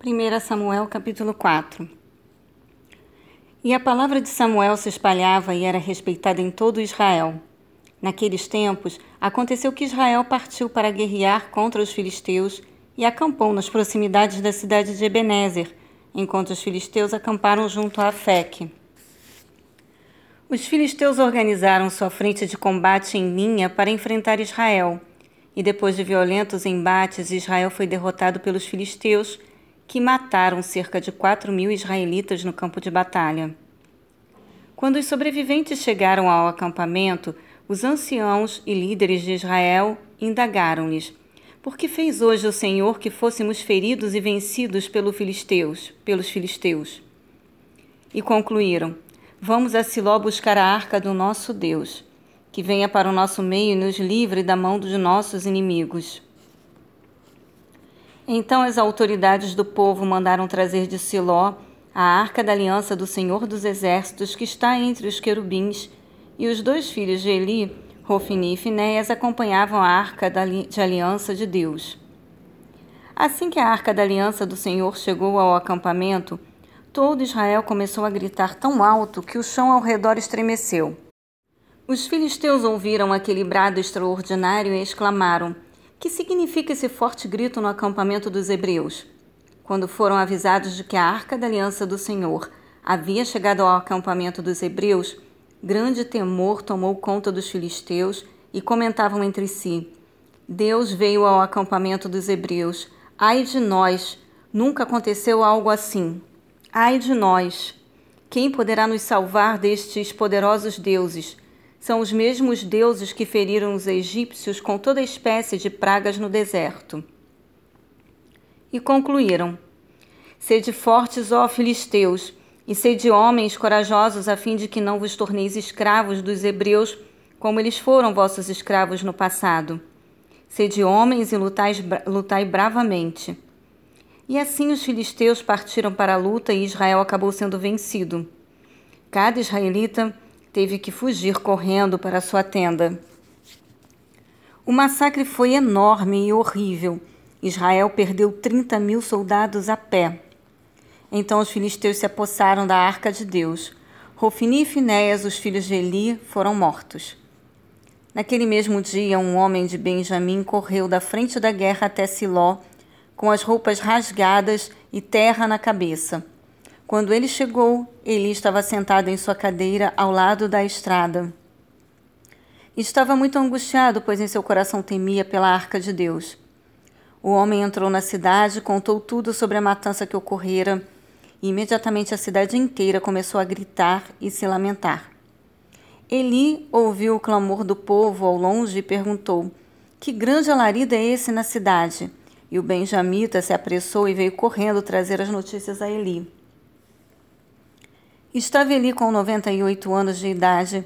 1 Samuel capítulo 4 E a palavra de Samuel se espalhava e era respeitada em todo Israel. Naqueles tempos, aconteceu que Israel partiu para guerrear contra os filisteus e acampou nas proximidades da cidade de Ebenezer, enquanto os filisteus acamparam junto a Afec. Os filisteus organizaram sua frente de combate em linha para enfrentar Israel, e depois de violentos embates, Israel foi derrotado pelos filisteus que mataram cerca de 4 mil israelitas no campo de batalha. Quando os sobreviventes chegaram ao acampamento, os anciãos e líderes de Israel indagaram-lhes: Por que fez hoje o Senhor que fôssemos feridos e vencidos pelos filisteus, pelos filisteus? E concluíram: Vamos a Siló buscar a arca do nosso Deus, que venha para o nosso meio e nos livre da mão dos nossos inimigos. Então as autoridades do povo mandaram trazer de Siló a arca da aliança do Senhor dos Exércitos, que está entre os querubins, e os dois filhos de Eli, Rofini e Finéias, acompanhavam a arca de aliança de Deus. Assim que a arca da aliança do Senhor chegou ao acampamento, todo Israel começou a gritar tão alto que o chão ao redor estremeceu. Os filisteus ouviram aquele brado extraordinário e exclamaram: que significa esse forte grito no acampamento dos hebreus? Quando foram avisados de que a arca da aliança do Senhor havia chegado ao acampamento dos hebreus, grande temor tomou conta dos filisteus e comentavam entre si: Deus veio ao acampamento dos hebreus. Ai de nós! Nunca aconteceu algo assim. Ai de nós! Quem poderá nos salvar destes poderosos deuses? São os mesmos deuses que feriram os egípcios com toda espécie de pragas no deserto. E concluíram: Sede fortes, ó filisteus, e sede homens corajosos, a fim de que não vos torneis escravos dos hebreus, como eles foram vossos escravos no passado. Sede homens e lutai, lutai bravamente. E assim os filisteus partiram para a luta e Israel acabou sendo vencido. Cada israelita teve que fugir correndo para sua tenda. O massacre foi enorme e horrível. Israel perdeu 30 mil soldados a pé. Então os filisteus se apossaram da arca de Deus. Rofini e Finéias, os filhos de Eli, foram mortos. Naquele mesmo dia, um homem de Benjamim correu da frente da guerra até Siló, com as roupas rasgadas e terra na cabeça. Quando ele chegou, Eli estava sentado em sua cadeira ao lado da estrada. Estava muito angustiado, pois em seu coração temia pela arca de Deus. O homem entrou na cidade, contou tudo sobre a matança que ocorrera, e imediatamente a cidade inteira começou a gritar e se lamentar. Eli ouviu o clamor do povo ao longe e perguntou: Que grande alarido é esse na cidade? E o benjamita se apressou e veio correndo trazer as notícias a Eli. Estava ali com 98 anos de idade.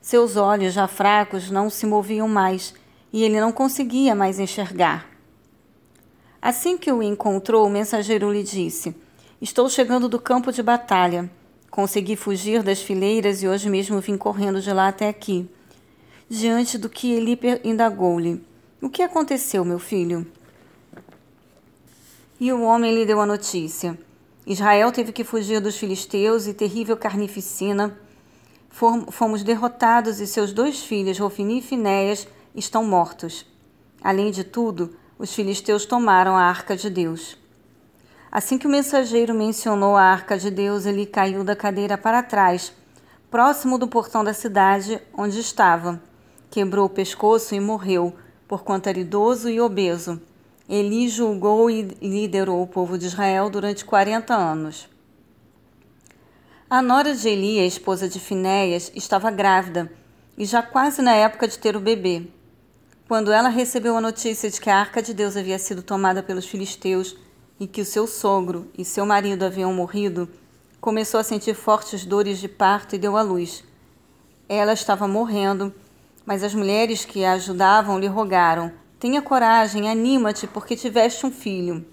Seus olhos, já fracos, não se moviam mais e ele não conseguia mais enxergar. Assim que o encontrou, o mensageiro lhe disse: Estou chegando do campo de batalha. Consegui fugir das fileiras e hoje mesmo vim correndo de lá até aqui. Diante do que ele indagou-lhe: O que aconteceu, meu filho? E o homem lhe deu a notícia. Israel teve que fugir dos filisteus e terrível carnificina. Fomos derrotados e seus dois filhos, Rofini e Finéias, estão mortos. Além de tudo, os filisteus tomaram a arca de Deus. Assim que o mensageiro mencionou a arca de Deus, ele caiu da cadeira para trás, próximo do portão da cidade onde estava. Quebrou o pescoço e morreu, porquanto era idoso e obeso. Eli julgou e liderou o povo de Israel durante 40 anos. A nora de Eli, a esposa de Finéias, estava grávida e já quase na época de ter o bebê. Quando ela recebeu a notícia de que a arca de Deus havia sido tomada pelos filisteus e que o seu sogro e seu marido haviam morrido, começou a sentir fortes dores de parto e deu à luz. Ela estava morrendo, mas as mulheres que a ajudavam lhe rogaram Tenha coragem, anima-te, porque tiveste um filho.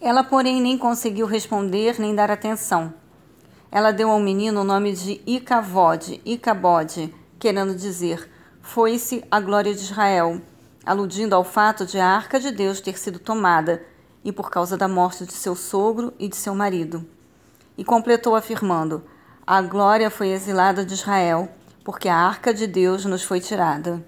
Ela, porém, nem conseguiu responder nem dar atenção. Ela deu ao menino o nome de Icavode, Icabode, querendo dizer: Foi-se a glória de Israel, aludindo ao fato de a arca de Deus ter sido tomada, e por causa da morte de seu sogro e de seu marido. E completou afirmando: A glória foi exilada de Israel, porque a arca de Deus nos foi tirada.